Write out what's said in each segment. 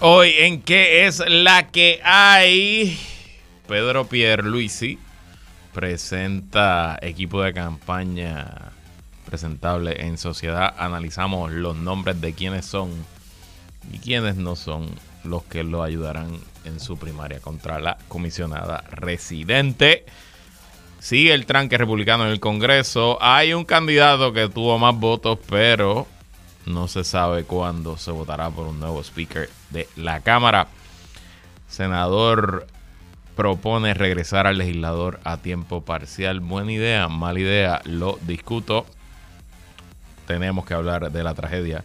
Hoy en qué es la que hay. Pedro Pierluisi presenta equipo de campaña presentable en sociedad. Analizamos los nombres de quienes son y quienes no son los que lo ayudarán en su primaria contra la comisionada residente. Sigue el tranque republicano en el Congreso. Hay un candidato que tuvo más votos, pero no se sabe cuándo se votará por un nuevo speaker de la Cámara. Senador propone regresar al legislador a tiempo parcial. Buena idea, mala idea, lo discuto. Tenemos que hablar de la tragedia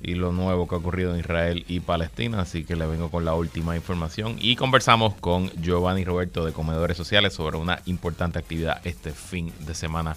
y lo nuevo que ha ocurrido en Israel y Palestina, así que le vengo con la última información y conversamos con Giovanni Roberto de Comedores Sociales sobre una importante actividad este fin de semana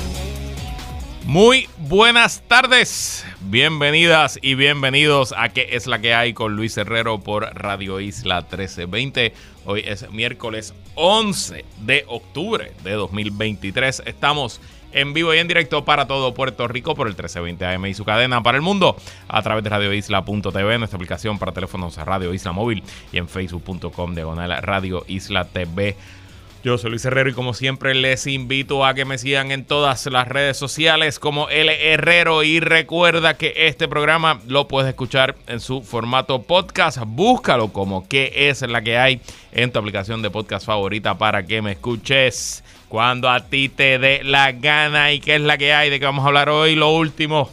Muy buenas tardes, bienvenidas y bienvenidos a ¿Qué es la que hay? con Luis Herrero por Radio Isla 1320. Hoy es miércoles 11 de octubre de 2023. Estamos en vivo y en directo para todo Puerto Rico por el 1320 AM y su cadena para el mundo a través de radioisla.tv, nuestra aplicación para teléfonos Radio Isla Móvil y en facebook.com diagonal Radio Isla TV. Yo soy Luis Herrero y como siempre les invito a que me sigan en todas las redes sociales como L Herrero y recuerda que este programa lo puedes escuchar en su formato podcast. Búscalo como qué es la que hay en tu aplicación de podcast favorita para que me escuches cuando a ti te dé la gana y qué es la que hay de que vamos a hablar hoy. Lo último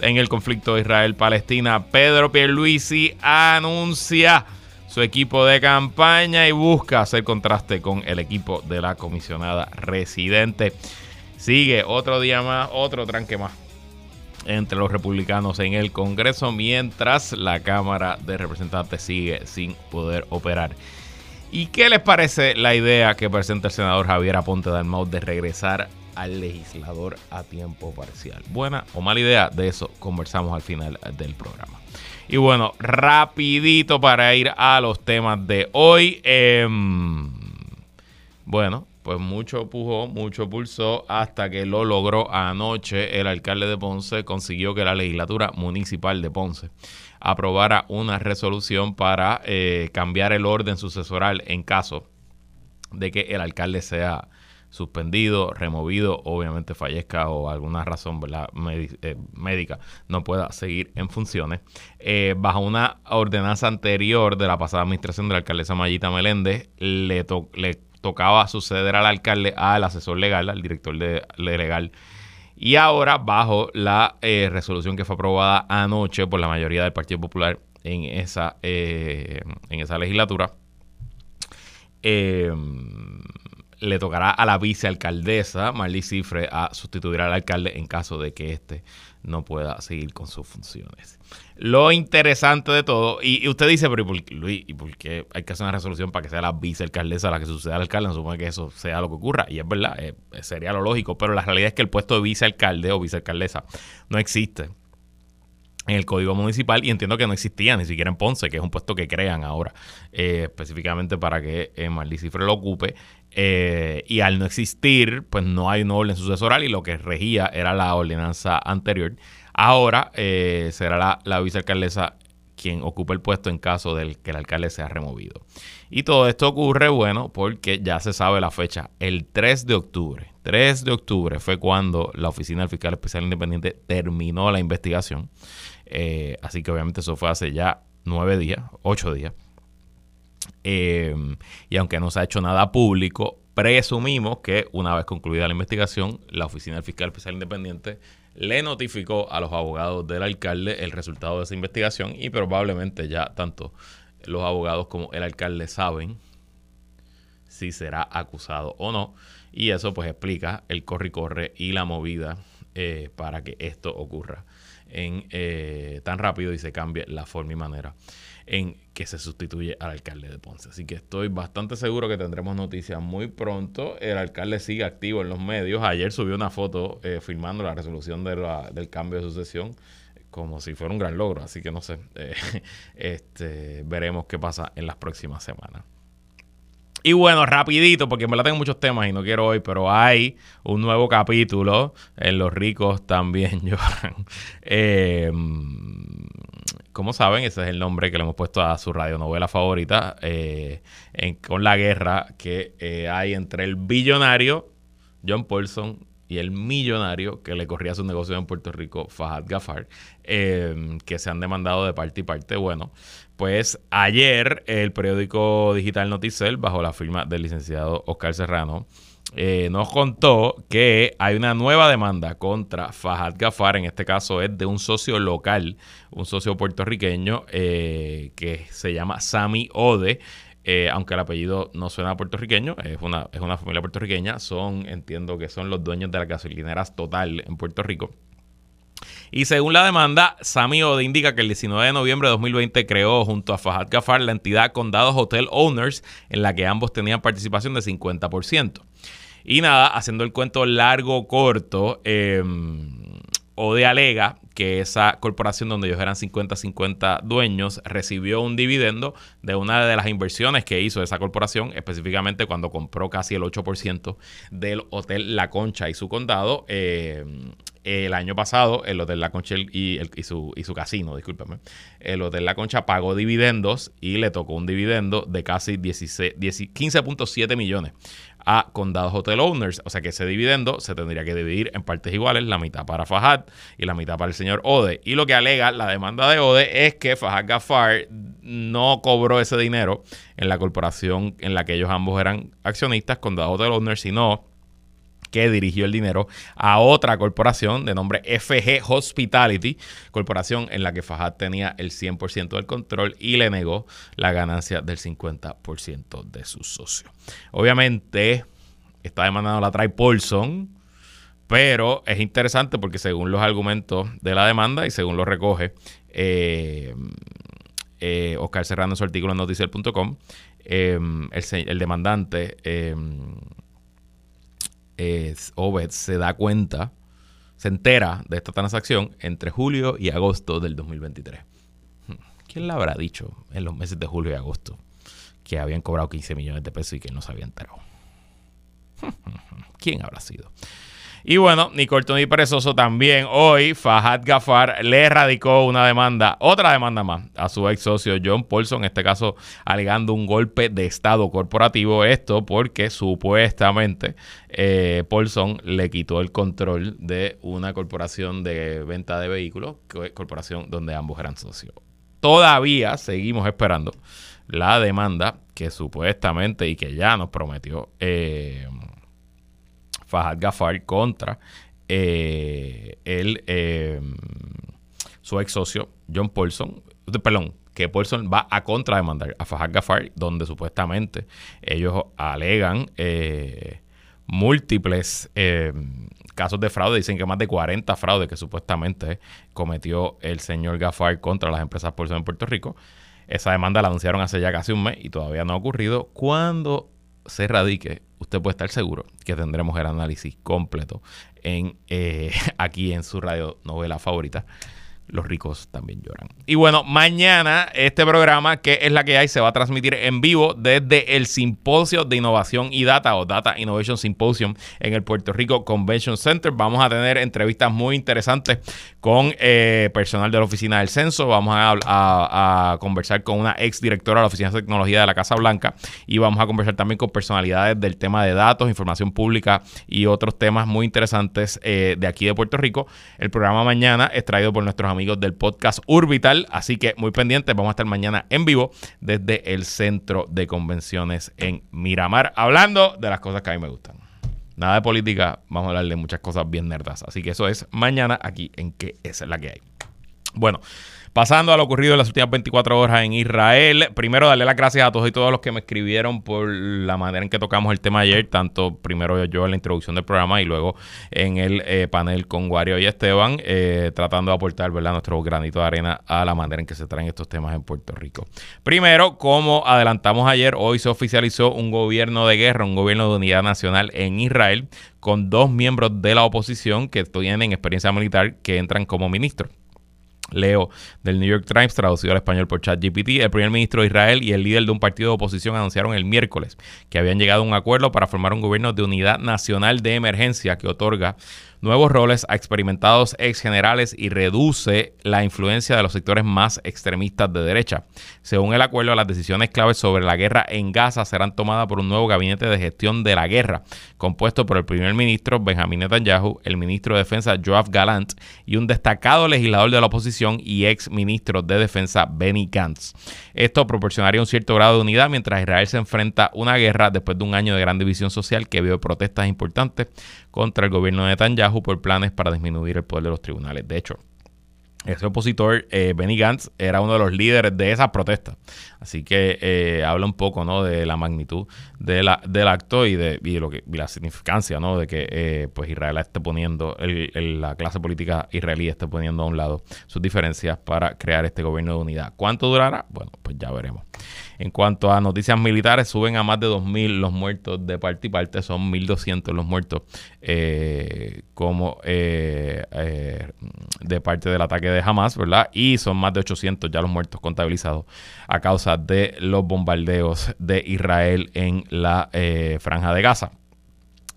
en el conflicto Israel-Palestina. Pedro Pierluisi anuncia su equipo de campaña y busca hacer contraste con el equipo de la comisionada residente. Sigue otro día más, otro tranque más entre los republicanos en el Congreso, mientras la Cámara de Representantes sigue sin poder operar. ¿Y qué les parece la idea que presenta el senador Javier Aponte Dalmau de regresar al legislador a tiempo parcial? ¿Buena o mala idea? De eso conversamos al final del programa. Y bueno, rapidito para ir a los temas de hoy. Em, bueno, pues mucho pujó, mucho pulsó hasta que lo logró anoche. El alcalde de Ponce consiguió que la legislatura municipal de Ponce aprobara una resolución para eh, cambiar el orden sucesoral en caso de que el alcalde sea suspendido, removido, obviamente fallezca o alguna razón eh, médica no pueda seguir en funciones, eh, bajo una ordenanza anterior de la pasada administración de la alcaldesa Mayita Meléndez, le, le tocaba suceder al alcalde al asesor legal, al director de, legal. Y ahora, bajo la eh, resolución que fue aprobada anoche por la mayoría del Partido Popular en esa, en esa legislatura, eh, le tocará a la vicealcaldesa Marley Cifre a sustituir al alcalde en caso de que éste no pueda seguir con sus funciones. Lo interesante de todo, y, usted dice, pero ¿y por, Luis, ¿y qué hay que hacer una resolución para que sea la vicealcaldesa la que suceda al alcalde? No supone que eso sea lo que ocurra, y es verdad, eh, sería lo lógico, pero la realidad es que el puesto de vicealcalde o vicealcaldesa no existe en el código municipal y entiendo que no existía ni siquiera en Ponce, que es un puesto que crean ahora eh, específicamente para que eh, Cifre lo ocupe. Eh, y al no existir, pues no hay un orden sucesoral y lo que regía era la ordenanza anterior. Ahora eh, será la, vicealcaldesa quien ocupe el puesto en caso de que el alcalde sea removido. Y todo esto ocurre, bueno, porque ya se sabe la fecha, el 3 de octubre. 3 de octubre fue cuando la Oficina del Fiscal Especial Independiente terminó la investigación. Eh, así que obviamente eso fue hace ya nueve días, ocho días. Em, y aunque no se ha hecho nada público, presumimos que una vez concluida la investigación, la Oficina del Fiscal Especial Independiente le notificó a los abogados del alcalde el resultado de esa investigación y probablemente ya tanto los abogados como el alcalde saben si será acusado o no. Y eso pues explica el corre y corre y la movida eh, para que esto ocurra en, eh, tan rápido y se cambie la forma y manera en que se sustituye al alcalde de Ponce. Así que estoy bastante seguro que tendremos noticias muy pronto. El alcalde sigue activo en los medios. Ayer subió una foto eh, firmando la resolución del cambio de sucesión como si fuera un gran logro. Así que no sé, eh, este, veremos qué pasa en las próximas semanas. Y bueno, rapidito, porque me la tengo muchos temas y no quiero hoy, pero hay un nuevo capítulo en Los ricos también lloran. Eh, como saben, ese es el nombre que le hemos puesto a su radionovela favorita, eh, con la guerra que eh, hay entre el billonario John Paulson y el millonario que le corría su negocio en Puerto Rico, Fahad Gafar, que se han demandado de parte y parte. Bueno, pues ayer el periódico digital Noticel, bajo la firma del licenciado Oscar Serrano, eh, nos contó que hay una nueva demanda contra Fahad Gafar, en este caso es de un socio local, un socio puertorriqueño eh, que se llama Sami Ode. Eh, aunque el apellido no suena puertorriqueño, es una, es una familia puertorriqueña, son, entiendo que son los dueños de las gasolineras Total en Puerto Rico. Y según la demanda, Sami Ode indica que el 19 de noviembre de 2020 creó junto a Fahad Gafar la entidad Condados Hotel Owners, en la que ambos tenían participación de 50%. Y nada, haciendo el cuento largo corto, eh, Ode alega que esa corporación donde ellos eran 50-50 dueños recibió un dividendo de una de las inversiones que hizo esa corporación, específicamente cuando compró casi el 8% del Hotel La Concha y su condado. Eh, el año pasado, el Hotel La Concha y, su, casino, discúlpeme, el Hotel La Concha pagó dividendos y le tocó un dividendo de casi 15.7 millones a Condados Hotel Owners. O sea que ese dividendo se tendría que dividir en partes iguales, la mitad para Fajad y la mitad para el señor Ode. Y lo que alega la demanda de Ode es que Fajad Gafar no cobró ese dinero en la corporación en la que ellos ambos eran accionistas, Condados Hotel Owners, sino que dirigió el dinero a otra corporación de nombre FG Hospitality, corporación en la que Fajad tenía el 100% del control y le negó la ganancia del 50% de su socio. Obviamente, está demandando la trae Paulson, pero es interesante porque según los argumentos de la demanda y según lo recoge eh, eh, Oscar Serrano en su artículo en noticiel.com, eh, el, el, demandante Obed se da cuenta, se entera de esta transacción entre julio y agosto del 2023. Hmm, ¿Quién le habrá dicho en los meses de julio y agosto que habían cobrado 15 millones de pesos y que no se había enterado? ¿Quién habrá sido? Y bueno, ni corto ni perezoso también. Hoy Fahad Gafar le radicó una demanda, otra demanda más, a su ex socio John Paulson, en este caso alegando un golpe de Estado corporativo. Esto porque supuestamente eh, Paulson le quitó el control de una corporación de venta de vehículos, corporación donde ambos eran socios. Todavía seguimos esperando la demanda que supuestamente y que ya nos prometió. Eh, Fahad Gafar contra eh, el, eh, su ex socio John Paulson, perdón, que Paulson va a contrademandar a Fahad Gafar, donde supuestamente ellos alegan eh, múltiples casos de fraude, dicen que más de 40 fraudes que supuestamente cometió el señor Gafar contra las empresas Paulson en Puerto Rico. Esa demanda la anunciaron hace ya casi un mes y todavía no ha ocurrido. Cuando se radique, usted puede estar seguro que tendremos el análisis completo en eh, aquí en su radio novela favorita los ricos también lloran. Y bueno, mañana este programa, que es la que hay, se va a transmitir en vivo desde el Simposio de Innovación y Data o Data Innovation Symposium en el Puerto Rico Convention Center. Vamos a tener entrevistas muy interesantes con eh, personal de la Oficina del Censo. Vamos a, conversar con una ex directora de la Oficina de Tecnología de la Casa Blanca y vamos a conversar también con personalidades del tema de datos, información pública y otros temas muy interesantes eh, de aquí de Puerto Rico. El programa mañana es traído por nuestros amigos amigos del podcast Urbital. Así que muy pendientes, vamos a estar mañana en vivo desde el centro de convenciones en Miramar, hablando de las cosas que a mí me gustan. Nada de política, vamos a hablar de muchas cosas bien nerdas. Así que eso es mañana aquí en que es la que hay. Bueno, Pasando a lo ocurrido en las últimas 24 horas en Israel, primero darle las gracias a todos y todos los que me escribieron por la manera en que tocamos el tema ayer, tanto primero yo en la introducción del programa y luego en el eh, panel con Wario y Esteban, eh, tratando de aportar ¿verdad? nuestro granito de arena a la manera en que se traen estos temas en Puerto Rico. Primero, como adelantamos ayer, hoy se oficializó un gobierno de guerra, un gobierno de unidad nacional en Israel, con dos miembros de la oposición que tienen experiencia militar que entran como ministros. Leo del New York Times, traducido al español por ChatGPT, el primer ministro de Israel y el líder de un partido de oposición anunciaron el miércoles que habían llegado a un acuerdo para formar un gobierno de unidad nacional de emergencia que otorga nuevos roles a experimentados ex generales y reduce la influencia de los sectores más extremistas de derecha. Según el acuerdo, las decisiones claves sobre la guerra en Gaza serán tomadas por un nuevo gabinete de gestión de la guerra, compuesto por el primer ministro Benjamin Netanyahu, el ministro de Defensa Joab Galant y un destacado legislador de la oposición y ex ministro de Defensa Benny Gantz. Esto proporcionaría un cierto grado de unidad mientras Israel se enfrenta a una guerra después de un año de gran división social que vio protestas importantes contra el gobierno de Netanyahu por planes para disminuir el poder de los tribunales. De hecho, ese opositor, eh, Benny Gantz, era uno de los líderes de esas protestas. Así que eh, habla un poco ¿no? de la magnitud del acto y de, lo que, la significancia ¿no? de que eh, pues Israel esté poniendo, la clase política israelí esté poniendo a un lado sus diferencias para crear este gobierno de unidad. ¿Cuánto durará? Bueno, pues ya veremos. En cuanto a noticias militares, suben a más de 2.000 los muertos de parte y parte, son 1.200 los muertos eh, como eh, eh, de parte del ataque de Hamas, ¿verdad? Y son más de 800 ya los muertos contabilizados a causa de los bombardeos de Israel en la franja de Gaza.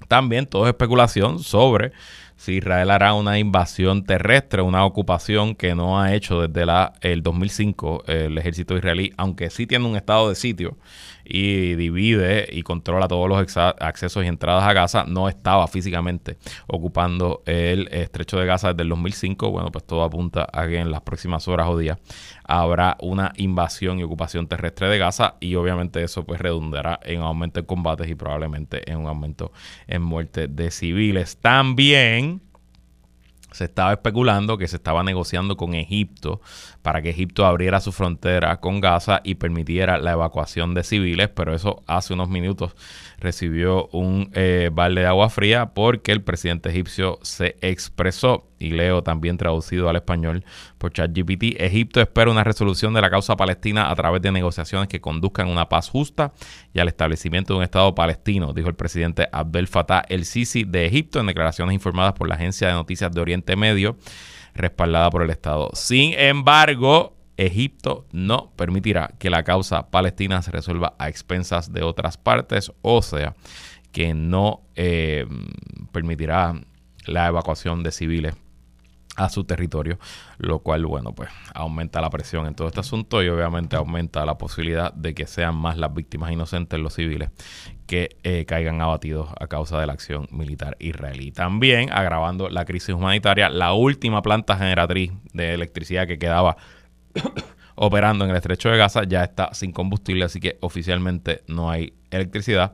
También todo es especulación sobre si Israel hará una invasión terrestre, una ocupación que no ha hecho desde la, el 2005 el ejército israelí, aunque sí tiene un estado de sitio y divide y controla todos los accesos y entradas a Gaza, no estaba físicamente ocupando el estrecho de Gaza desde el 2005. Bueno, pues todo apunta a que en las próximas horas o días habrá una invasión y ocupación terrestre de Gaza y obviamente eso pues redundará en aumento en combates y probablemente en un aumento en muerte de civiles. También se estaba especulando que se estaba negociando con Egipto para que Egipto abriera su frontera con Gaza y permitiera la evacuación de civiles, pero eso hace unos minutos recibió un eh, balde de agua fría porque el presidente egipcio se expresó y leo también traducido al español por ChatGPT. Egipto espera una resolución de la causa palestina a través de negociaciones que conduzcan a una paz justa y al establecimiento de un Estado palestino, dijo el presidente Abdel Fattah el Sisi de Egipto en declaraciones informadas por la agencia de noticias de Oriente Medio respaldada por el Estado. Sin embargo, Egipto no permitirá que la causa palestina se resuelva a expensas de otras partes, o sea, que no eh, permitirá la evacuación de civiles a su territorio, lo cual, bueno, pues aumenta la presión en todo este asunto y obviamente aumenta la posibilidad de que sean más las víctimas inocentes, los civiles, que eh, caigan abatidos a causa de la acción militar israelí. También agravando la crisis humanitaria, la última planta generatriz de electricidad que quedaba operando en el estrecho de Gaza ya está sin combustible, así que oficialmente no hay electricidad,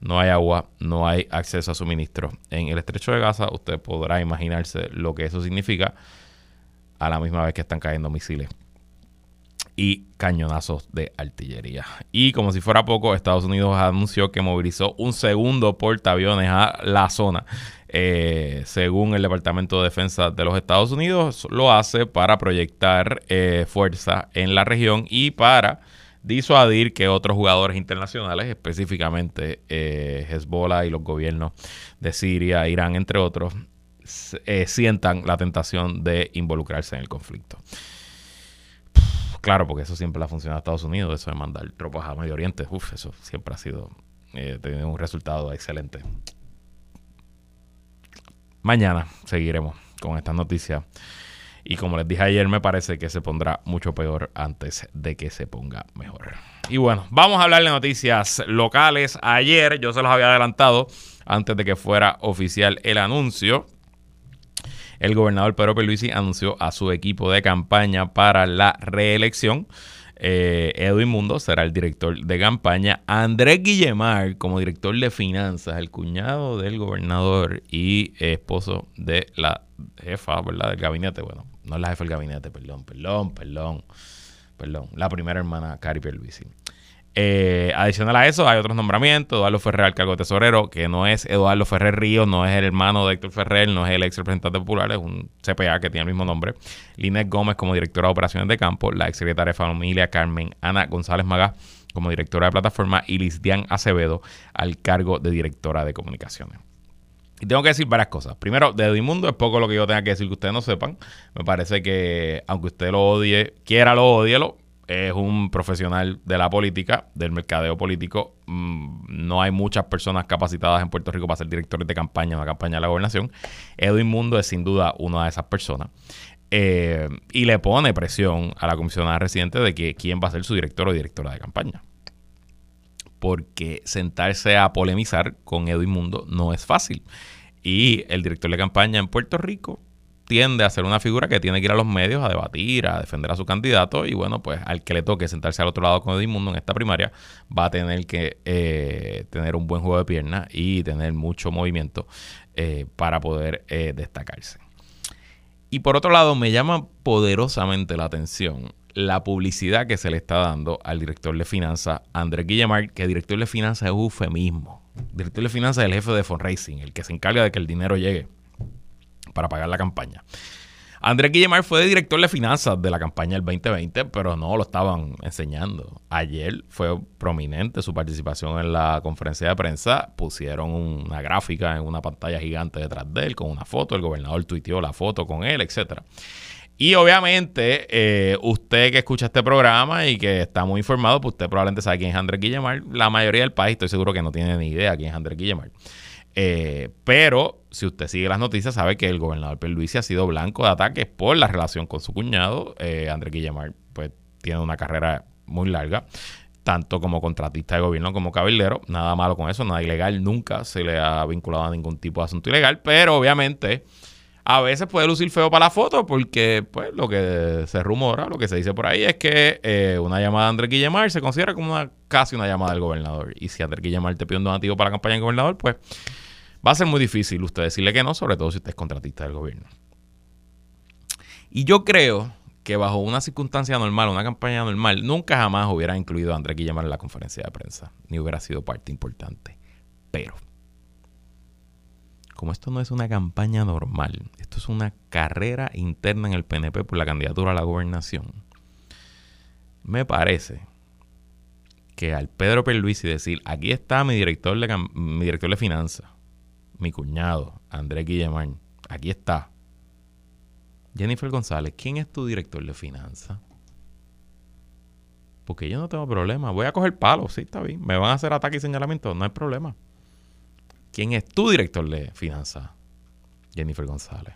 no hay agua, no hay acceso a suministro. En el estrecho de Gaza usted podrá imaginarse lo que eso significa a la misma vez que están cayendo misiles y cañonazos de artillería. Y como si fuera poco, Estados Unidos anunció que movilizó un segundo portaaviones a la zona. Eh, según el Departamento de Defensa de los Estados Unidos, lo hace para proyectar eh, fuerza en la región y para disuadir que otros jugadores internacionales, específicamente eh, Hezbollah y los gobiernos de Siria, Irán, entre otros, sientan la tentación de involucrarse en el conflicto. Claro, porque eso siempre le ha funcionado a Estados Unidos, eso de mandar tropas a Medio Oriente. Uf, eso siempre ha sido, eh, tenido un resultado excelente. Mañana seguiremos con esta noticia. Y como les dije ayer, me parece que se pondrá mucho peor antes de que se ponga mejor. Y bueno, vamos a hablar de noticias locales. Ayer yo se los había adelantado antes de que fuera oficial el anuncio el gobernador Pedro Pierluisi anunció a su equipo de campaña para la reelección. Eh, Edwin Mundo será el director de campaña. Andrés Guillemar como director de finanzas, el cuñado del gobernador y esposo de la jefa, ¿verdad? Del gabinete, bueno, no es la jefa del gabinete, perdón, perdón, perdón, perdón, la primera hermana Cari Pierluisi. Eh, adicional a eso, hay otros nombramientos. Eduardo Ferrer al cargo de tesorero, que no es Eduardo Ferrer Río, no es el hermano de Héctor Ferrer, no es el ex representante popular, es un CPA que tiene el mismo nombre. Linet Gómez como directora de operaciones de campo, la ex secretaria de familia Carmen Ana González Magá como directora de plataforma y Lisdian Acevedo al cargo de directora de comunicaciones. Y tengo que decir varias cosas. Primero, de Edimundo es poco lo que yo tenga que decir que ustedes no sepan. Me parece que, aunque usted lo odie, quiera lo odielo, es un profesional de la política, del mercadeo político. Mm, no hay muchas personas capacitadas en Puerto Rico para ser directores de campaña una campaña de la gobernación. Edwin Mundo es sin duda una de esas personas. Eh, y le pone presión a la comisionada residente de que quién va a ser su director o directora de campaña. Porque sentarse a polemizar con Edwin Mundo no es fácil. Y el director de campaña en Puerto Rico tiende a ser una figura que tiene que ir a los medios a debatir, a defender a su candidato y bueno, pues al que le toque sentarse al otro lado con Edmundo en esta primaria va a tener que eh, tener un buen juego de piernas y tener mucho movimiento eh, para poder eh, destacarse. Y por otro lado, me llama poderosamente la atención la publicidad que se le está dando al director de finanzas, Andrés Guillemar, que director de finanzas es un eufemismo. Director de finanzas es el jefe de fundraising, el que se encarga de que el dinero llegue para pagar la campaña. Andrés Guillemar fue director de finanzas de la campaña del 2020, pero no lo estaban enseñando. Ayer fue prominente su participación en la conferencia de prensa. Pusieron una gráfica en una pantalla gigante detrás de él con una foto. El gobernador tuiteó la foto con él, etcétera. Y obviamente, eh, usted que escucha este programa y que está muy informado, pues usted probablemente sabe quién es Andrés Guillemar. La mayoría del país estoy seguro que no tiene ni idea quién es Andrés Guillemar. Eh, pero si usted sigue las noticias, sabe que el gobernador Pierluisi ha sido blanco de ataques por la relación con su cuñado. Eh, Andrés Guillemar, pues, tiene una carrera muy larga, tanto como contratista de gobierno como cabildero. Nada malo con eso, nada ilegal. Nunca se le ha vinculado a ningún tipo de asunto ilegal, pero obviamente a veces puede lucir feo para la foto porque, pues, lo que se rumora, lo que se dice por ahí es que eh, una llamada de Andrés Guillemar se considera como una, casi una llamada del gobernador. Y si Andrés Guillemar te pide un donativo para la campaña del gobernador, pues Va a ser muy difícil usted decirle que no, sobre todo si usted es contratista del gobierno. Y yo creo que bajo una circunstancia normal, una campaña normal, nunca jamás hubiera incluido a Andrés Guillemar en la conferencia de prensa, ni hubiera sido parte importante. Pero, como esto no es una campaña normal, esto es una carrera interna en el PNP por la candidatura a la gobernación, me parece que al Pedro Perluisi decir, aquí está mi director de, mi director de finanzas, mi cuñado, Andrés Guillemar. Aquí está. Jennifer González, ¿quién es tu director de finanzas? Porque yo no tengo problema. Voy a coger palos, sí, está bien. Me van a hacer ataque y señalamiento, no hay problema. ¿Quién es tu director de finanzas? Jennifer González.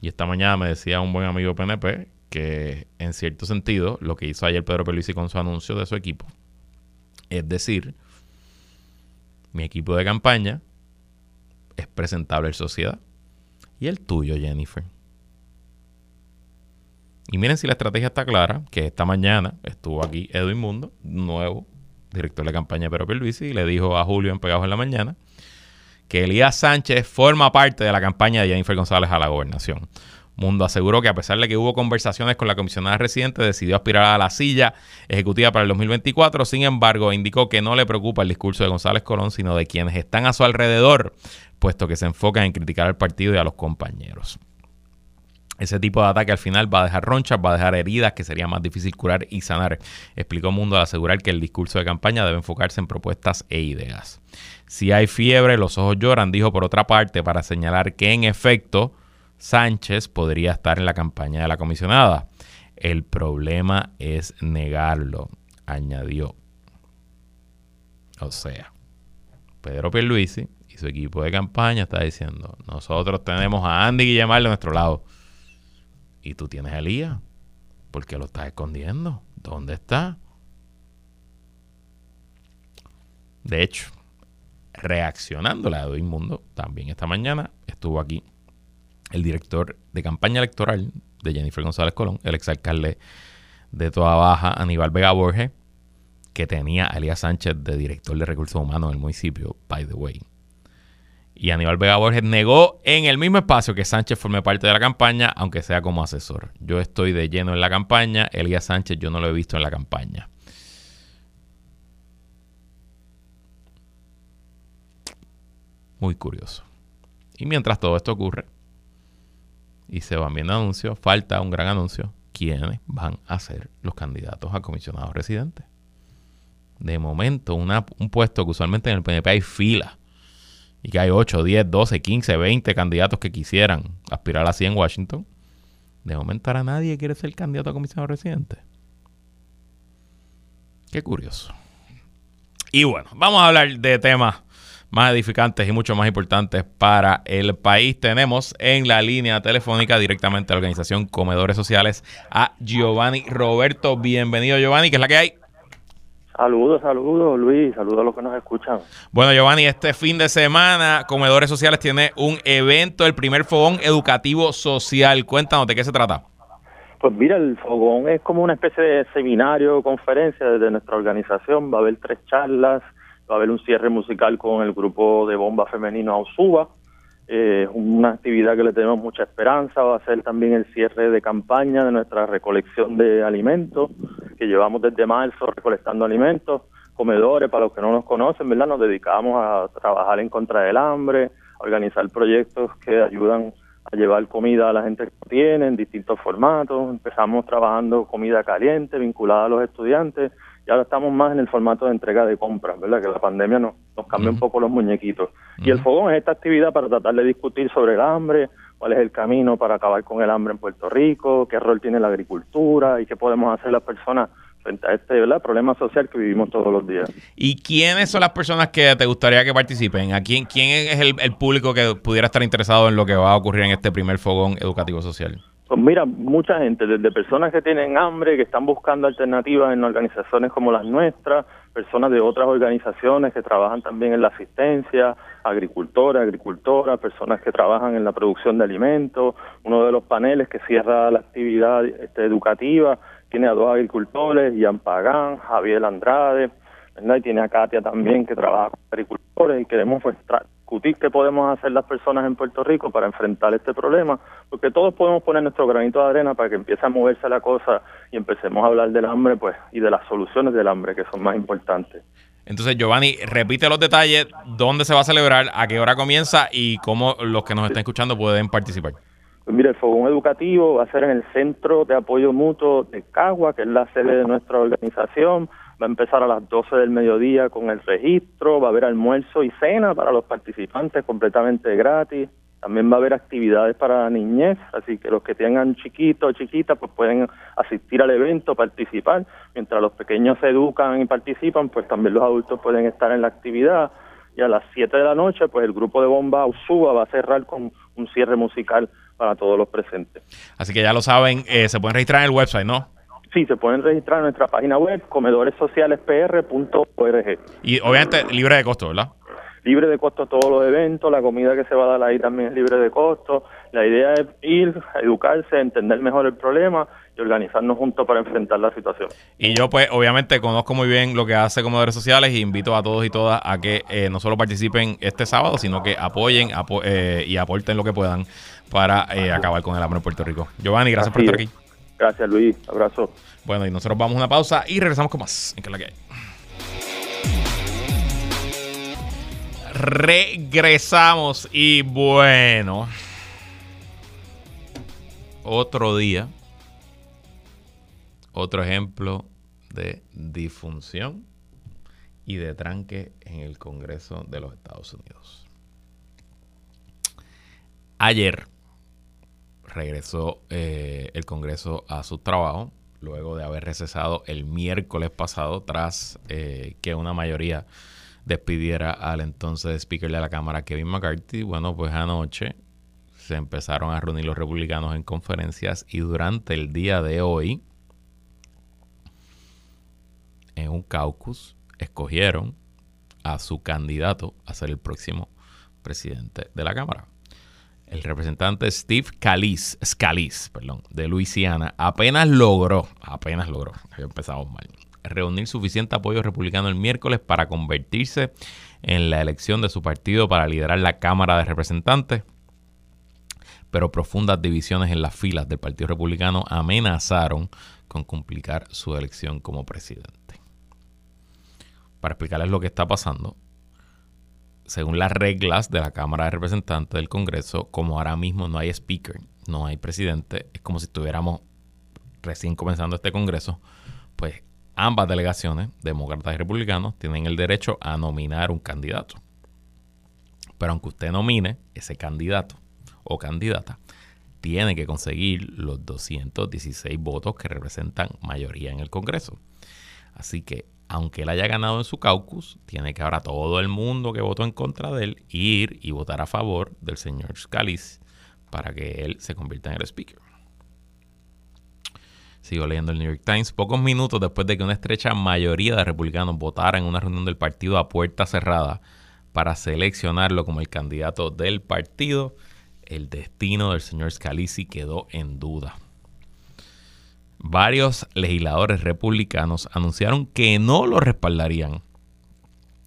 Y esta mañana me decía un buen amigo PNP que en cierto sentido lo que hizo ayer Pedro Peluisi con su anuncio de su equipo es decir, mi equipo de campaña es presentable en sociedad. Y el tuyo, Jennifer. Y miren si la estrategia está clara, que esta mañana estuvo aquí Edwin Mundo, nuevo director de campaña de Pedro Pierluisi, y le dijo a Julio en Pegados en la Mañana que Elías Sánchez forma parte de la campaña de Jennifer González a la gobernación. Mundo aseguró que a pesar de que hubo conversaciones con la comisionada residente, decidió aspirar a la silla ejecutiva para el 2024. Sin embargo, indicó que no le preocupa el discurso de González Colón, sino de quienes están a su alrededor, puesto que se enfocan en criticar al partido y a los compañeros. Ese tipo de ataque al final va a dejar ronchas, va a dejar heridas que sería más difícil curar y sanar, explicó Mundo al asegurar que el discurso de campaña debe enfocarse en propuestas e ideas. Si hay fiebre, los ojos lloran, dijo por otra parte, para señalar que en efecto Sánchez podría estar en la campaña de la comisionada. El problema es negarlo, añadió. O sea, Pedro Pierluisi y su equipo de campaña está diciendo, nosotros tenemos a Andy Guillemar de nuestro lado. Y tú tienes a Elías. ¿Por qué lo estás escondiendo? ¿Dónde está? De hecho, reaccionando la de Inmundo, también esta mañana estuvo aquí el director de campaña electoral de Jennifer González Colón, el exalcalde de Toda Baja, Aníbal Vega Borges, que tenía a Elías Sánchez de director de recursos humanos en el municipio, by the way. Y Aníbal Vega Borges negó en el mismo espacio que Sánchez forme parte de la campaña, aunque sea como asesor. Yo estoy de lleno en la campaña, Elías Sánchez yo no lo he visto en la campaña. Muy curioso. Y mientras todo esto ocurre y se van viendo anuncios, falta un gran anuncio, ¿quiénes van a ser los candidatos a comisionados residentes? De momento, un puesto que usualmente en el PNP hay fila y que hay 8, 10, 12, 15, 20 candidatos que quisieran aspirar así en Washington, de momento ahora nadie quiere ser candidato a comisionado residente. Qué curioso. Y bueno, vamos a hablar de temas más edificantes y mucho más importantes para el país. Tenemos en la línea telefónica directamente a la organización Comedores Sociales a Giovanni Roberto. Bienvenido Giovanni, ¿qué es la que hay? Saludos, saludos Luis, saludos a los que nos escuchan. Bueno Giovanni, este fin de semana Comedores Sociales tiene un evento, el primer fogón educativo social. Cuéntanos de qué se trata. Pues mira, el fogón es como una especie de seminario, conferencia de nuestra organización. Va a haber tres charlas, va a haber un cierre musical con el grupo de bomba femenino Ausuba. Eh, una actividad que le tenemos mucha esperanza. Va a ser también el cierre de campaña de nuestra recolección de alimentos, que llevamos desde marzo recolectando alimentos. Comedores, para los que no nos conocen, ¿verdad? Nos dedicamos a trabajar en contra del hambre, organizar proyectos que ayudan a llevar comida a la gente que tiene en distintos formatos. Empezamos trabajando comida caliente vinculada a los estudiantes y ahora estamos más en el formato de entrega de compras, ¿verdad? Que la pandemia nos, nos cambia un poco los muñequitos. Y el fogón es esta actividad para tratar de discutir sobre el hambre, cuál es el camino para acabar con el hambre en Puerto Rico, qué rol tiene la agricultura y qué podemos hacer las personas frente a este ¿verdad? problema social que vivimos todos los días. ¿Y quiénes son las personas que te gustaría que participen? ¿A quién, quién es el, el público que pudiera estar interesado en lo que va a ocurrir en este primer fogón educativo social? Mira, mucha gente, desde personas que tienen hambre, que están buscando alternativas en organizaciones como las nuestras, personas de otras organizaciones que trabajan también en la asistencia, agricultores, agricultoras, personas que trabajan en la producción de alimentos. Uno de los paneles que cierra la actividad este, educativa tiene a dos agricultores, Ian Pagán, Javier Andrade, ¿verdad? y tiene a Katia también que trabaja con agricultores y queremos pues, discutir qué podemos hacer las personas en Puerto Rico para enfrentar este problema, porque todos podemos poner nuestro granito de arena para que empiece a moverse la cosa y empecemos a hablar del hambre pues y de las soluciones del hambre que son más importantes. Entonces, Giovanni, repite los detalles, dónde se va a celebrar, a qué hora comienza y cómo los que nos están escuchando pueden participar. Pues mire, el Fogón Educativo va a ser en el Centro de Apoyo Mutuo de Cagua, que es la sede de nuestra organización. Va a empezar a las 12 del mediodía con el registro, va a haber almuerzo y cena para los participantes completamente gratis. También va a haber actividades para la niñez, así que los que tengan chiquitos o chiquitas pues pueden asistir al evento, participar. Mientras los pequeños se educan y participan, pues también los adultos pueden estar en la actividad. Y a las 7 de la noche, pues el grupo de bomba Usuba va a cerrar con un cierre musical para todos los presentes. Así que ya lo saben, eh, se pueden registrar en el website, ¿no? Sí, se pueden registrar en nuestra página web, comedoresocialespr.org. Y obviamente libre de costo, ¿verdad? Libre de costo todos los eventos, la comida que se va a dar ahí también es libre de costo. La idea es ir, educarse, entender mejor el problema y organizarnos juntos para enfrentar la situación. Y yo pues obviamente conozco muy bien lo que hace Comedores Sociales y invito a todos y todas a que eh, no solo participen este sábado, sino que apoyen eh, y aporten lo que puedan para eh, acabar con el hambre en Puerto Rico. Giovanni, gracias por estar aquí. Gracias, Luis. Abrazo. Bueno, y nosotros vamos a una pausa y regresamos con más. En que la que Regresamos y bueno. Otro día. Otro ejemplo de disfunción y de tranque en el Congreso de los Estados Unidos. Ayer regresó eh, el Congreso a su trabajo luego de haber recesado el miércoles pasado tras eh, que una mayoría despidiera al entonces speaker de la Cámara, Kevin McCarthy. Bueno, pues anoche se empezaron a reunir los republicanos en conferencias y durante el día de hoy, en un caucus, escogieron a su candidato a ser el próximo presidente de la Cámara el representante Steve Scalise, perdón, de Luisiana, apenas logró, apenas logró, empezamos mal, reunir suficiente apoyo republicano el miércoles para convertirse en la elección de su partido para liderar la Cámara de Representantes, pero profundas divisiones en las filas del Partido Republicano amenazaron con complicar su elección como presidente. Para explicarles lo que está pasando, según las reglas de la Cámara de Representantes del Congreso, como ahora mismo no hay speaker, no hay presidente, es como si estuviéramos recién comenzando este Congreso, pues ambas delegaciones, demócratas y republicanos, tienen el derecho a nominar un candidato. Pero aunque usted nomine ese candidato o candidata, tiene que conseguir los 216 votos que representan mayoría en el Congreso. Así que, aunque él haya ganado en su caucus, tiene que ahora todo el mundo que votó en contra de él ir y votar a favor del señor Scalise para que él se convierta en el speaker. Sigo leyendo el New York Times. Pocos minutos después de que una estrecha mayoría de republicanos votara en una reunión del partido a puerta cerrada para seleccionarlo como el candidato del partido, el destino del señor Scalisi quedó en duda. Varios legisladores republicanos anunciaron que no lo respaldarían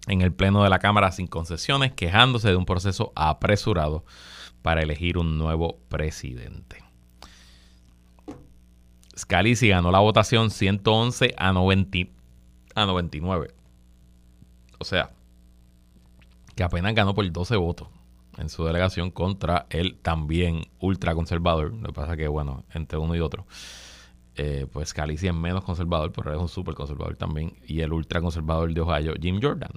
en el Pleno de la Cámara sin concesiones, quejándose de un proceso apresurado para elegir un nuevo presidente. Scalisi ganó la votación 111 a, 90, a 99. O sea, que apenas ganó por 12 votos en su delegación contra el también ultraconservador. Lo que pasa que, bueno, entre uno y otro, eh, pues Scalisi es menos conservador, pero es un súper conservador también. Y el ultraconservador de Ohio, Jim Jordan.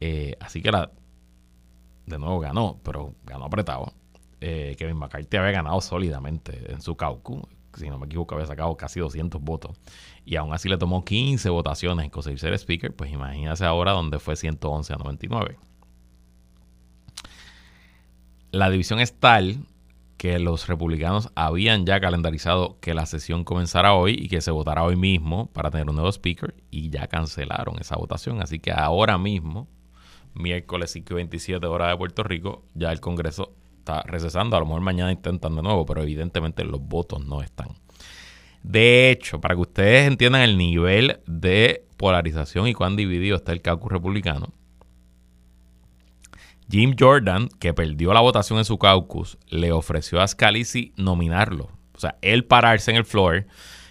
Eh, así que la, de nuevo ganó, pero ganó apretado. Eh, Kevin McCarthy había ganado sólidamente en su caucus si no me equivoco, había sacado casi 200 votos. Y aún así le tomó 15 votaciones en conseguir ser speaker. Pues imagínese ahora donde fue 111 a 99. La división es tal que los republicanos habían ya calendarizado que la sesión comenzara hoy y que se votara hoy mismo para tener un nuevo speaker y ya cancelaron esa votación. Así que ahora mismo, miércoles 5 y 27 horas de Puerto Rico, ya el Congreso está recesando. A lo mejor mañana intentan de nuevo, pero evidentemente los votos no están. De hecho, para que ustedes entiendan el nivel de polarización y cuán dividido está el caucus republicano, Jim Jordan, que perdió la votación en su caucus, le ofreció a Scalisi nominarlo. O sea, él pararse en el floor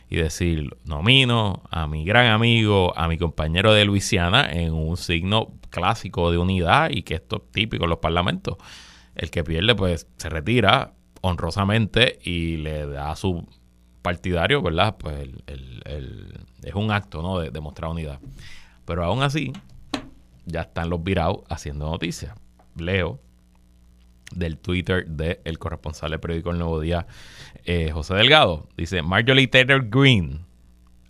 y decir, nomino a mi gran amigo, a mi compañero de Luisiana en un signo clásico de unidad y que esto es típico en los parlamentos. El que pierde, pues se retira honrosamente y le da a su partidario, ¿verdad? Pues es un acto, ¿no? De, demostrar unidad. Pero aún así, ya están los virados haciendo noticias. Leo del Twitter del corresponsal del periódico El Nuevo Día, eh, José Delgado. Dice, Marjorie Taylor Greene,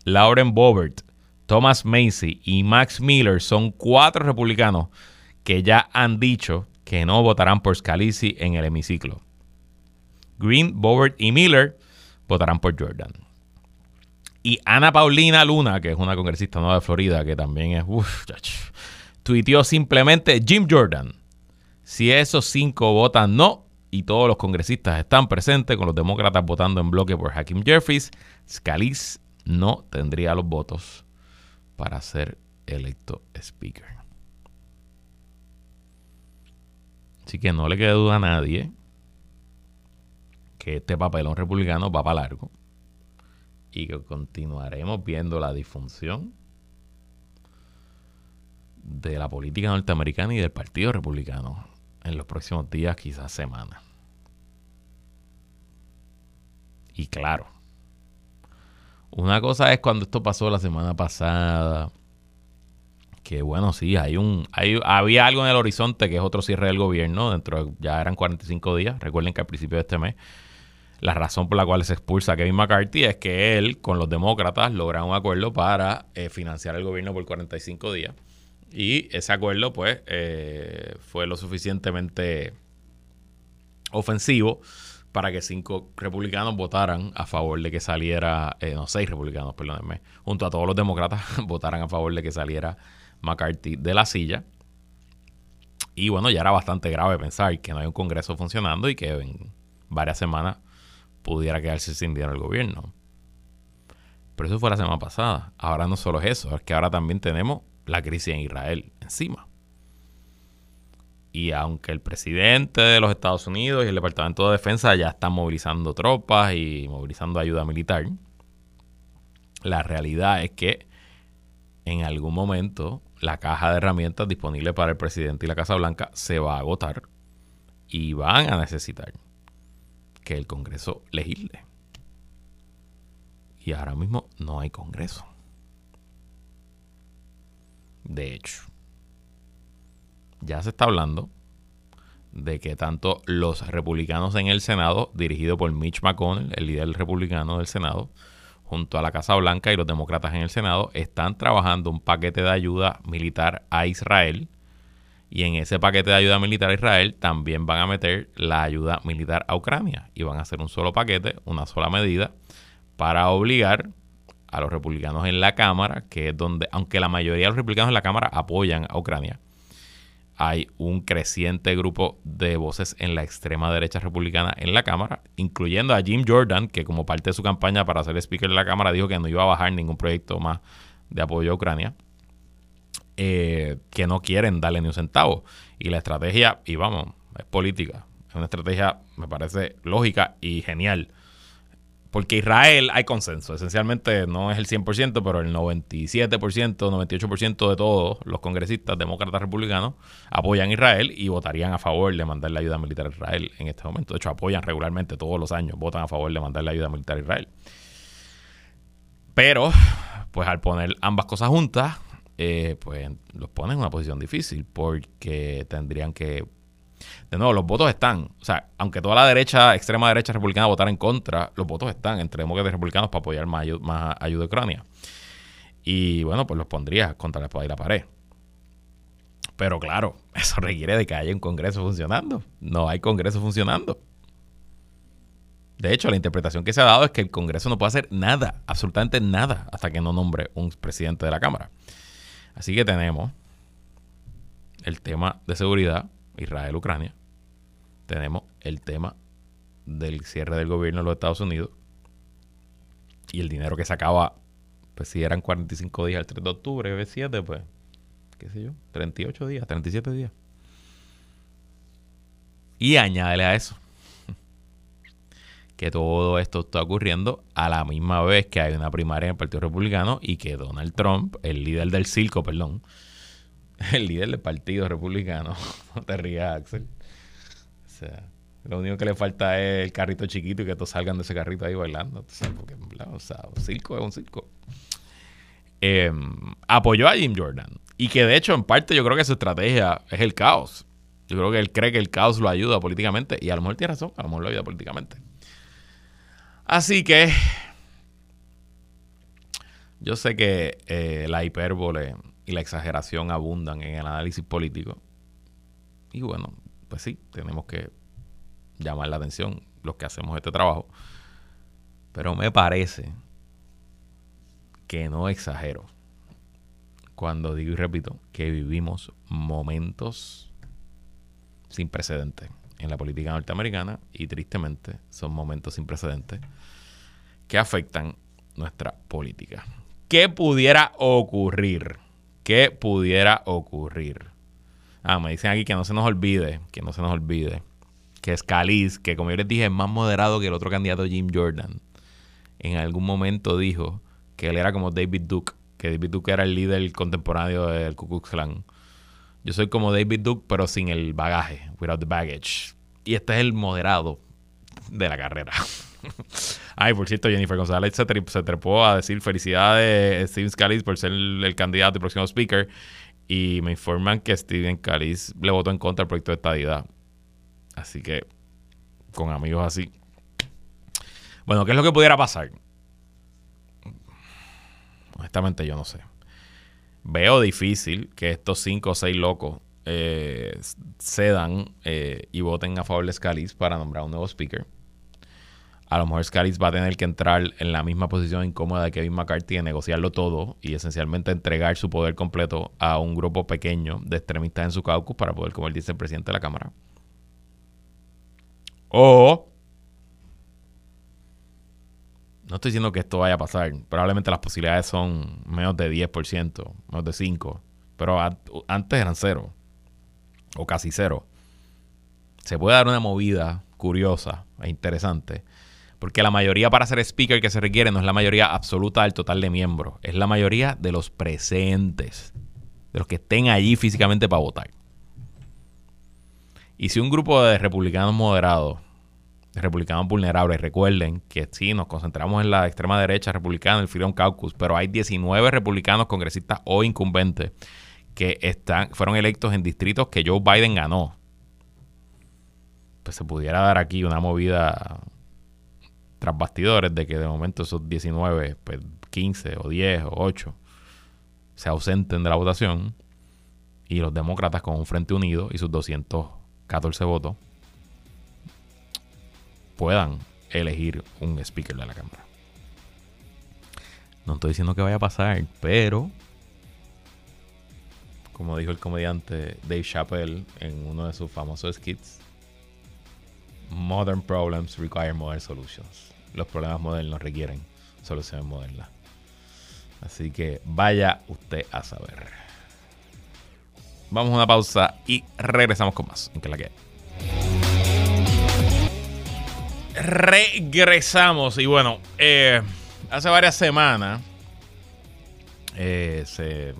Lauren Bobert, Thomas Macy y Max Miller son cuatro republicanos que ya han dicho que no votarán por Scalisi en el hemiciclo. Green, Bobert y Miller votarán por Jordan. Y Ana Paulina Luna, que es una congresista nueva de Florida, que también es, uff, tuiteó simplemente Jim Jordan. Si esos cinco votan no y todos los congresistas están presentes con los demócratas votando en bloque por Hakim Jeffries, Scalise no tendría los votos para ser electo speaker. Así que no le quede duda a nadie que este papelón republicano va para largo y que continuaremos viendo la disfunción de la política norteamericana y del Partido Republicano en los próximos días, quizás semanas. Y claro, una cosa es cuando esto pasó la semana pasada, que bueno, sí, hay un, hay, había algo en el horizonte que es otro cierre del gobierno, dentro de, ya eran 45 días, recuerden que al principio de este mes, la razón por la cual se expulsa a Kevin McCarthy es que él, con los demócratas, logra un acuerdo para eh, financiar el gobierno por 45 días. Y ese acuerdo, pues, eh, fue lo suficientemente ofensivo para que cinco republicanos votaran a favor de que saliera, eh, no, seis republicanos, perdónenme, junto a todos los demócratas, votaran a favor de que saliera McCarthy de la silla. Y bueno, ya era bastante grave pensar que no hay un Congreso funcionando y que en varias semanas pudiera quedarse sin dinero el gobierno. Pero eso fue la semana pasada. Ahora no solo es eso, es que ahora también tenemos la crisis en Israel encima. Y aunque el presidente de los Estados Unidos y el Departamento de Defensa ya están movilizando tropas y movilizando ayuda militar, la realidad es que en algún momento la caja de herramientas disponible para el presidente y la Casa Blanca se va a agotar y van a necesitar que el Congreso legisle. Y ahora mismo no hay Congreso. De hecho, ya se está hablando de que tanto los republicanos en el Senado, dirigido por Mitch McConnell, el líder republicano del Senado, junto a la Casa Blanca y los demócratas en el Senado, están trabajando un paquete de ayuda militar a Israel. Y en ese paquete de ayuda militar a Israel también van a meter la ayuda militar a Ucrania. Y van a hacer un solo paquete, una sola medida, para obligar a los republicanos en la Cámara, que es donde, aunque la mayoría de los republicanos en la Cámara apoyan a Ucrania, hay un creciente grupo de voces en la extrema derecha republicana en la Cámara, incluyendo a Jim Jordan, que como parte de su campaña para ser speaker de la Cámara dijo que no iba a bajar ningún proyecto más de apoyo a Ucrania, eh, que no quieren darle ni un centavo. Y la estrategia, y vamos, es política, es una estrategia, me parece lógica y genial porque Israel hay consenso. Esencialmente no es el 100%, pero el 97%, 98% de todos los congresistas demócratas republicanos apoyan Israel y votarían a favor de mandar la ayuda militar a Israel en este momento. De hecho, apoyan regularmente todos los años, votan a favor de mandar la ayuda militar a Israel. Pero, pues al poner ambas cosas juntas, eh, pues los ponen en una posición difícil porque tendrían que de nuevo, los votos están. O sea, aunque toda la derecha, extrema derecha republicana votara en contra, los votos están entre demócratas y republicanos para apoyar más, ayuda, a Ucrania. Y bueno, pues los pondría contra la espada y la pared. Pero claro, eso requiere de que haya un Congreso funcionando. No hay Congreso funcionando. De hecho, la interpretación que se ha dado es que el Congreso no puede hacer nada, absolutamente nada, hasta que no nombre un presidente de la Cámara. Así que tenemos el tema de seguridad, Israel-Ucrania. Tenemos el tema del cierre del gobierno de los Estados Unidos y el dinero que se acaba, pues si eran 45 días el 3 de octubre, 7, pues, qué sé yo, 38 días, 37 días. Y añádele a eso que todo esto está ocurriendo a la misma vez que hay una primaria en el Partido Republicano y que Donald Trump, el líder del circo, perdón, el líder del Partido Republicano. no te rías, Axel. O sea, lo único que le falta es el carrito chiquito y que todos salgan de ese carrito ahí bailando. O sea, un circo es un circo. Em, apoyó a Jim Jordan. Y que de hecho, en parte, yo creo que su estrategia es el caos. Yo creo que él cree que el caos lo ayuda políticamente. Y a lo mejor tiene razón, a lo mejor lo ayuda políticamente. Así que. Yo sé que eh, la hipérbole y la exageración abundan en el análisis político. Y bueno, pues sí, tenemos que llamar la atención los que hacemos este trabajo. Pero me parece que no exagero cuando digo y repito que vivimos momentos sin precedentes en la política norteamericana y tristemente son momentos sin precedentes que afectan nuestra política. ¿Qué pudiera ocurrir? ¿Qué pudiera ocurrir? Ah, me dicen aquí que no se nos olvide, que no se nos olvide, que Scalise, que como yo les dije es más moderado que el otro candidato Jim Jordan, en algún momento dijo que él era como David Duke, que David Duke era el líder contemporáneo del Ku Klux Klan. Yo soy como David Duke, pero sin el bagaje, without the baggage. Y este es el moderado de la carrera. Ay, por cierto, Jennifer González se, trepó a decir felicidades Steven Scalise por ser el, candidato y próximo speaker. Y me informan que Steven Scalise le votó en contra del proyecto de estadidad. Así que, con amigos así. Bueno, ¿qué es lo que pudiera pasar? Honestamente, yo no sé. Veo difícil que estos cinco o seis locos eh, cedan eh, y voten a favor de Scalise para nombrar un nuevo speaker a lo mejor Scalise va a tener que entrar en la misma posición incómoda de Kevin McCarthy de negociarlo todo y esencialmente entregar su poder completo a un grupo pequeño de extremistas en su caucus para poder convertirse en presidente de la Cámara. O no estoy diciendo que esto vaya a pasar. Probablemente las posibilidades son menos de 10%, menos de 5%. Pero antes eran cero. O casi cero. se puede dar una movida curiosa e interesante. Porque la mayoría para ser speaker que se requiere no es la mayoría absoluta del total de miembros, es la mayoría de los presentes, de los que estén allí físicamente para votar. Y si un grupo de republicanos moderados, de republicanos vulnerables, recuerden que sí, nos concentramos en la extrema derecha republicana, el Freedom Caucus, pero hay 19 republicanos congresistas o incumbentes que están, fueron electos en distritos que Joe Biden ganó. Pues se pudiera dar aquí una movida tras bastidores de que de momento esos 19, 15 pues, o 10 o 8 se ausenten de la votación y los demócratas con un frente unido y sus 200 14 votos, puedan elegir un speaker de la Cámara. No estoy diciendo que vaya a pasar, pero como dijo el comediante Dave Chappelle en uno de sus famosos skits, Modern problems require modern solutions. Los problemas modernos requieren soluciones modernas. Así que vaya usted a saber. Vamos a una pausa y regresamos con más. En que la que Regresamos. Y bueno, eh, hace varias semanas eh, se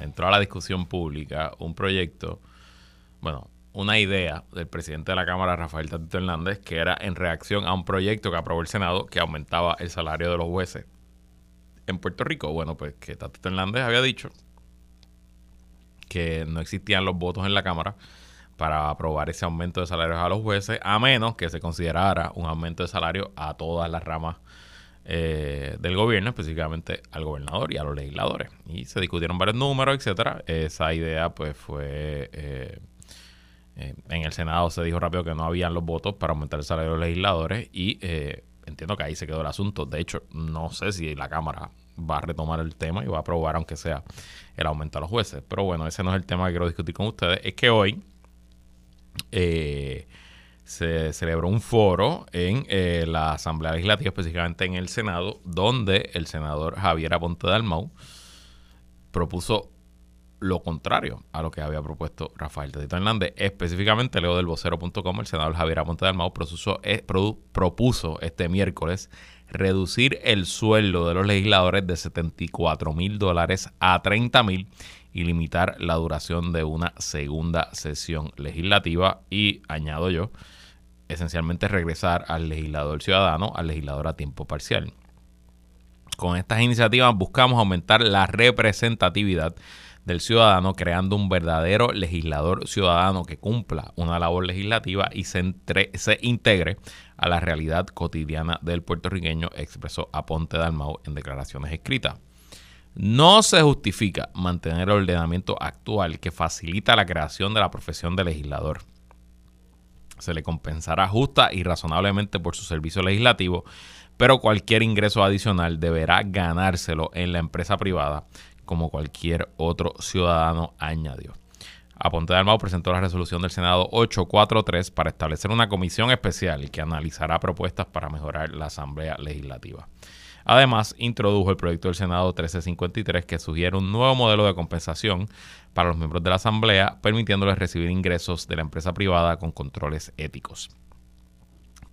entró a la discusión pública un proyecto, bueno, una idea del presidente de la Cámara, Rafael Tatito Hernández, que era en reacción a un proyecto que aprobó el Senado que aumentaba el salario de los jueces en Puerto Rico. Bueno, pues que Tatito Hernández había dicho que no existían los votos en la Cámara para aprobar ese aumento de salarios a los jueces, a menos que se considerara un aumento de salario a todas las ramas eh, del gobierno, específicamente al gobernador y a los legisladores. Y se discutieron varios números, etcétera. Esa idea, pues, fue eh, eh, en el Senado se dijo rápido que no habían los votos para aumentar el salario de los legisladores y entiendo que ahí se quedó el asunto. De hecho, no sé si la Cámara va a retomar el tema y va a aprobar, aunque sea el aumento a los jueces. Pero bueno, ese no es el tema que quiero discutir con ustedes. Es que hoy eh, se celebró un foro en eh, la Asamblea Legislativa, específicamente en el Senado, donde el senador Javier Aponte Dalmau propuso lo contrario a lo que había propuesto Rafael Tedito Hernández. Específicamente, leo del vocero.com, el senador Javier Aponte Dalmau propuso, eh, propuso este miércoles reducir el sueldo de los legisladores de 74 mil dólares a 30 mil y limitar la duración de una segunda sesión legislativa y, añado yo, esencialmente regresar al legislador ciudadano al legislador a tiempo parcial. Con estas iniciativas buscamos aumentar la representatividad del ciudadano, creando un verdadero legislador ciudadano que cumpla una labor legislativa y se, integre a la realidad cotidiana del puertorriqueño, expresó Aponte Dalmau en declaraciones escritas. No se justifica mantener el ordenamiento actual que facilita la creación de la profesión de legislador. Se le compensará justa y razonablemente por su servicio legislativo, pero cualquier ingreso adicional deberá ganárselo en la empresa privada como cualquier otro ciudadano, añadió. Aponte de Armado presentó la resolución del Senado 843 para establecer una comisión especial que analizará propuestas para mejorar la Asamblea Legislativa. Además, introdujo el proyecto del Senado 1353 que sugiere un nuevo modelo de compensación para los miembros de la Asamblea, permitiéndoles recibir ingresos de la empresa privada con controles éticos.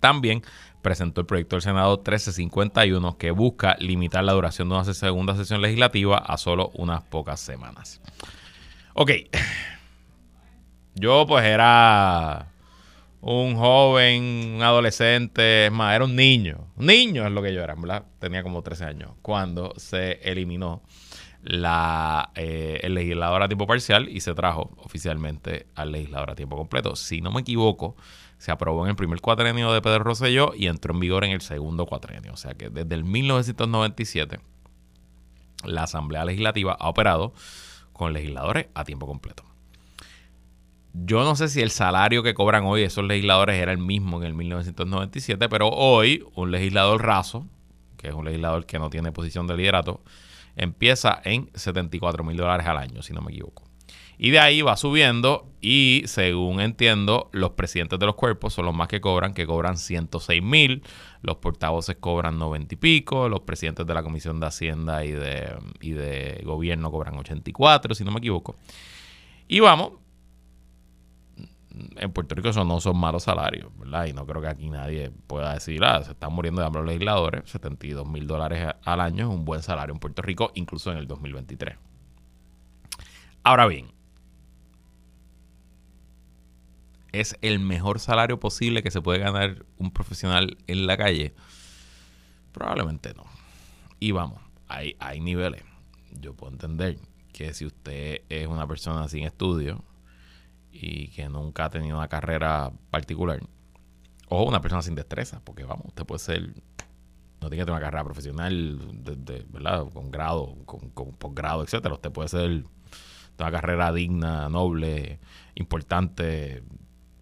También presentó el proyecto del Senado 1351 que busca limitar la duración de una segunda sesión legislativa a solo unas pocas semanas. Ok, yo pues era un joven, un adolescente, es más, era un niño. Niño es lo que yo era, ¿verdad? Tenía como 13 años cuando se eliminó la, eh, el legislador a tiempo parcial y se trajo oficialmente al legislador a tiempo completo. Si no me equivoco, se aprobó en el primer cuatrenio de Pedro Rosselló y entró en vigor en el segundo cuatrenio. O sea que desde el 1997 la Asamblea Legislativa ha operado con legisladores a tiempo completo. Yo no sé si el salario que cobran hoy esos legisladores era el mismo en el 1997, pero hoy un legislador raso, que es un legislador que no tiene posición de liderato, empieza en 74 mil dólares al año, si no me equivoco. Y de ahí va subiendo y según entiendo, los presidentes de los cuerpos son los más que cobran, que cobran 106 mil, los portavoces cobran 90 y pico, los presidentes de la Comisión de Hacienda y de, y de Gobierno cobran 84, si no me equivoco. Y vamos, en Puerto Rico eso no son malos salarios, ¿verdad? Y no creo que aquí nadie pueda decir, ah, se están muriendo de hambre los legisladores, 72 mil dólares al año es un buen salario en Puerto Rico, incluso en el 2023. Ahora bien, ¿es el mejor salario posible que se puede ganar un profesional en la calle? Probablemente no. Y vamos, hay, hay niveles. Yo puedo entender que si usted es una persona sin estudio, y que nunca ha tenido una carrera particular, o una persona sin destreza, porque vamos, usted puede ser, no tiene que tener una carrera profesional, de, ¿verdad? Con grado, con, con posgrado, etcétera. Usted puede ser una carrera digna, noble, importante,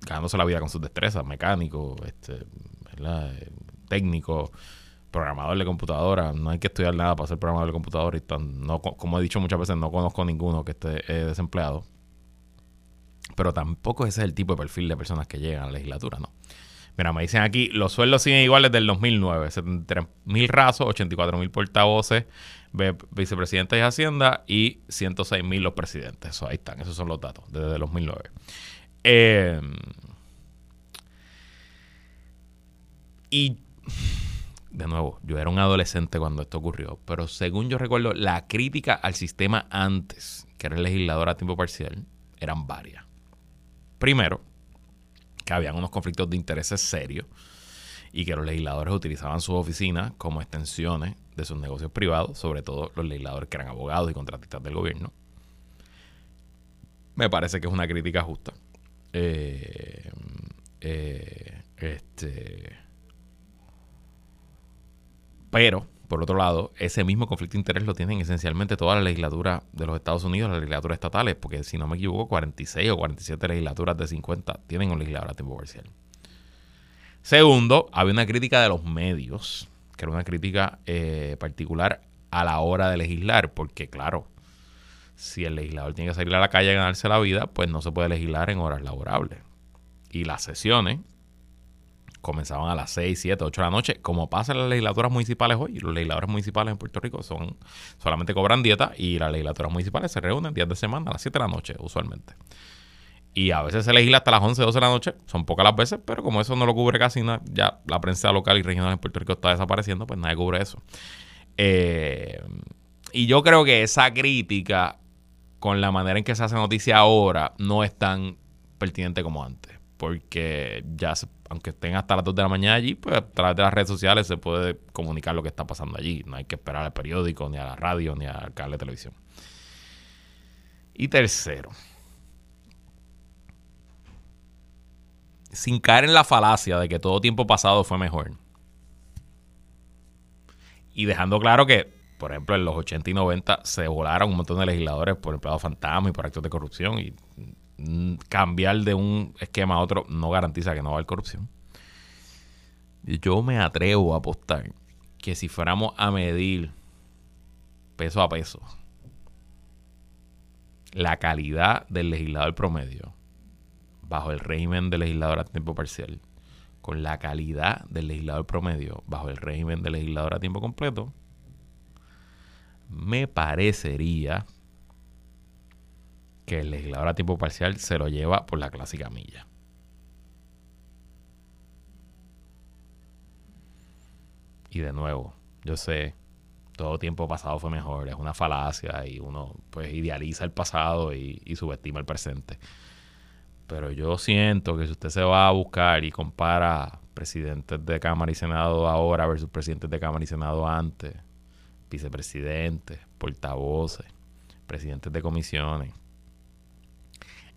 ganándose la vida con sus destrezas, mecánico, este, ¿verdad? técnico, programador de computadora. No hay que estudiar nada para ser programador de computadora. Y no, como he dicho muchas veces, no conozco ninguno que esté eh, desempleado pero tampoco ese es el tipo de perfil de personas que llegan a la legislatura, ¿no? Mira, me dicen aquí, los sueldos siguen iguales del 2009, 73 mil rasos, 84 mil portavoces, vicepresidentes de Hacienda y 106 mil los presidentes. Eso, ahí están, esos son los datos desde el 2009. Em, y de nuevo, yo era un adolescente cuando esto ocurrió, pero según yo recuerdo, la crítica al sistema antes, que era legislador a tiempo parcial, eran varias. Primero, que habían unos conflictos de intereses serios y que los legisladores utilizaban sus oficinas como extensiones de sus negocios privados, sobre todo los legisladores que eran abogados y contratistas del gobierno. Me parece que es una crítica justa. Eh, eh, este, pero por otro lado, ese mismo conflicto de interés lo tienen esencialmente todas las legislaturas de los Estados Unidos, las legislaturas estatales, porque si no me equivoco, 46 o 47 legislaturas de 50 tienen un legislador a tiempo parcial. Segundo, había una crítica de los medios, que era una crítica eh, particular a la hora de legislar, porque claro, si el legislador tiene que salir a la calle a ganarse la vida, pues no se puede legislar en horas laborables. Y las sesiones comenzaban a las 6, 7, 8 de la noche, como pasa en las legislaturas municipales hoy. Los legisladores municipales en Puerto Rico son solamente cobran dieta y las legislaturas municipales se reúnen días de semana a las 7 de la noche, usualmente. Y a veces se legisla hasta las 11, 12 de la noche, son pocas las veces, pero como eso no lo cubre casi nada, ya la prensa local y regional en Puerto Rico está desapareciendo, pues nadie cubre eso. Eh, y yo creo que esa crítica, con la manera en que se hace noticia ahora, no es tan pertinente como antes porque ya, aunque estén hasta las 2 de la mañana allí, pues a través de las redes sociales se puede comunicar lo que está pasando allí. No hay que esperar al periódico, ni a la radio, ni al canal de televisión. Y tercero, sin caer en la falacia de que todo tiempo pasado fue mejor. Y dejando claro que, por ejemplo, en los 80 y 90 se volaron un montón de legisladores por empleados fantasma y por actos de corrupción y cambiar de un esquema a otro no garantiza que no va a haber corrupción. Yo me atrevo a apostar que si fuéramos a medir peso a peso la calidad del legislador promedio bajo el régimen del legislador a tiempo parcial con la calidad del legislador promedio bajo el régimen del legislador a tiempo completo, me parecería que el legislador a tiempo parcial se lo lleva por la clásica milla. Y de nuevo, yo sé, todo tiempo pasado fue mejor, es una falacia y uno pues idealiza el pasado y, y subestima el presente. Pero yo siento que si usted se va a buscar y compara presidentes de Cámara y Senado ahora versus presidentes de Cámara y Senado antes, vicepresidentes, portavoces, presidentes de comisiones,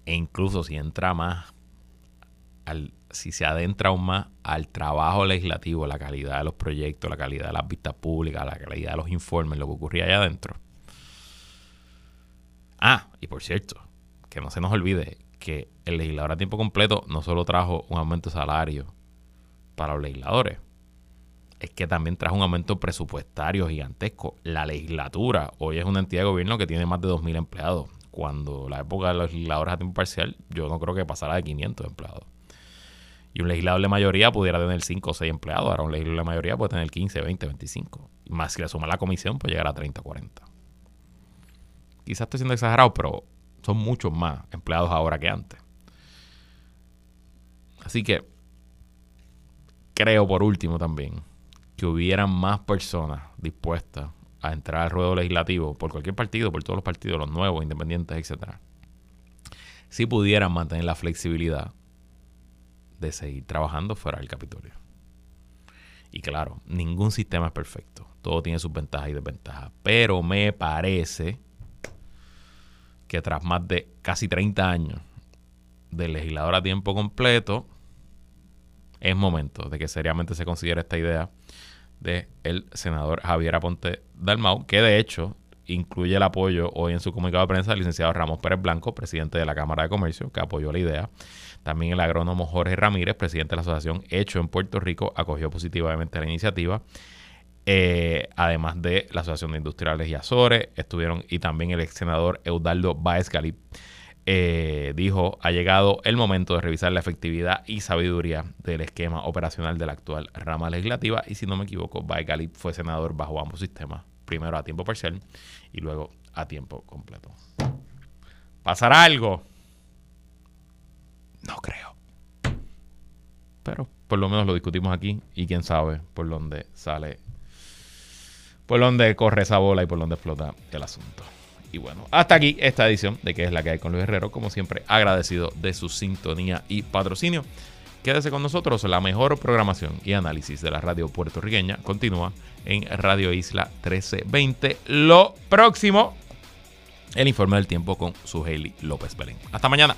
e incluso si entra más, al, si se adentra aún más al trabajo legislativo, la calidad de los proyectos, la calidad de las vistas públicas, la calidad de los informes, lo que ocurría allá adentro. Ah, y por cierto, que no se nos olvide que el legislador a tiempo completo no solo trajo un aumento de salario para los legisladores, es que también trajo un aumento presupuestario gigantesco. La legislatura hoy es una entidad de gobierno que tiene más de 2.000 empleados cuando la época de los legisladores a tiempo parcial, yo no creo que pasara de 500 empleados. Y un legislador de mayoría pudiera tener 5 o 6 empleados. Ahora un legislador de mayoría puede tener 15, 20, 25. Y más si le suma la comisión, puede llegar a 30, 40. Quizás estoy siendo exagerado, pero son muchos más empleados ahora que antes. Así que creo por último también que hubieran más personas dispuestas a entrar al ruedo legislativo por cualquier partido, por todos los partidos, los nuevos, independientes, etcétera, si pudieran mantener la flexibilidad de seguir trabajando fuera del Capitolio. Y claro, ningún sistema es perfecto. Todo tiene sus ventajas y desventajas. Pero me parece que tras más de casi 30 años de legislador a tiempo completo, es momento de que seriamente se considere esta idea del el senador Javier Aponte Dalmau, que de hecho incluye el apoyo hoy en su comunicado de prensa del licenciado Ramos Pérez Blanco, presidente de la Cámara de Comercio, que apoyó la idea. También el agrónomo Jorge Ramírez, presidente de la Asociación Hecho en Puerto Rico, acogió positivamente la iniciativa. Eh, además de la Asociación de Industriales y Azores, estuvieron y también el ex senador Eudaldo Baez Galip eh, dijo, ha llegado el momento de revisar la efectividad y sabiduría del esquema operacional de la actual rama legislativa y si no me equivoco, Baez Galip fue senador bajo ambos sistemas, primero a tiempo parcial y luego a tiempo completo. ¿Pasará algo? No creo. Pero por lo menos lo discutimos aquí y quién sabe por dónde sale, por dónde corre esa bola y por dónde explota el asunto. Y bueno, hasta aquí esta edición de que es la que hay con Luis Herrero. Como siempre, agradecido de su sintonía y patrocinio. Quédese con nosotros, la mejor programación y análisis de la radio puertorriqueña continúa en Radio Isla 1320. Lo próximo, el informe del tiempo con su Hailey López Belén. Hasta mañana.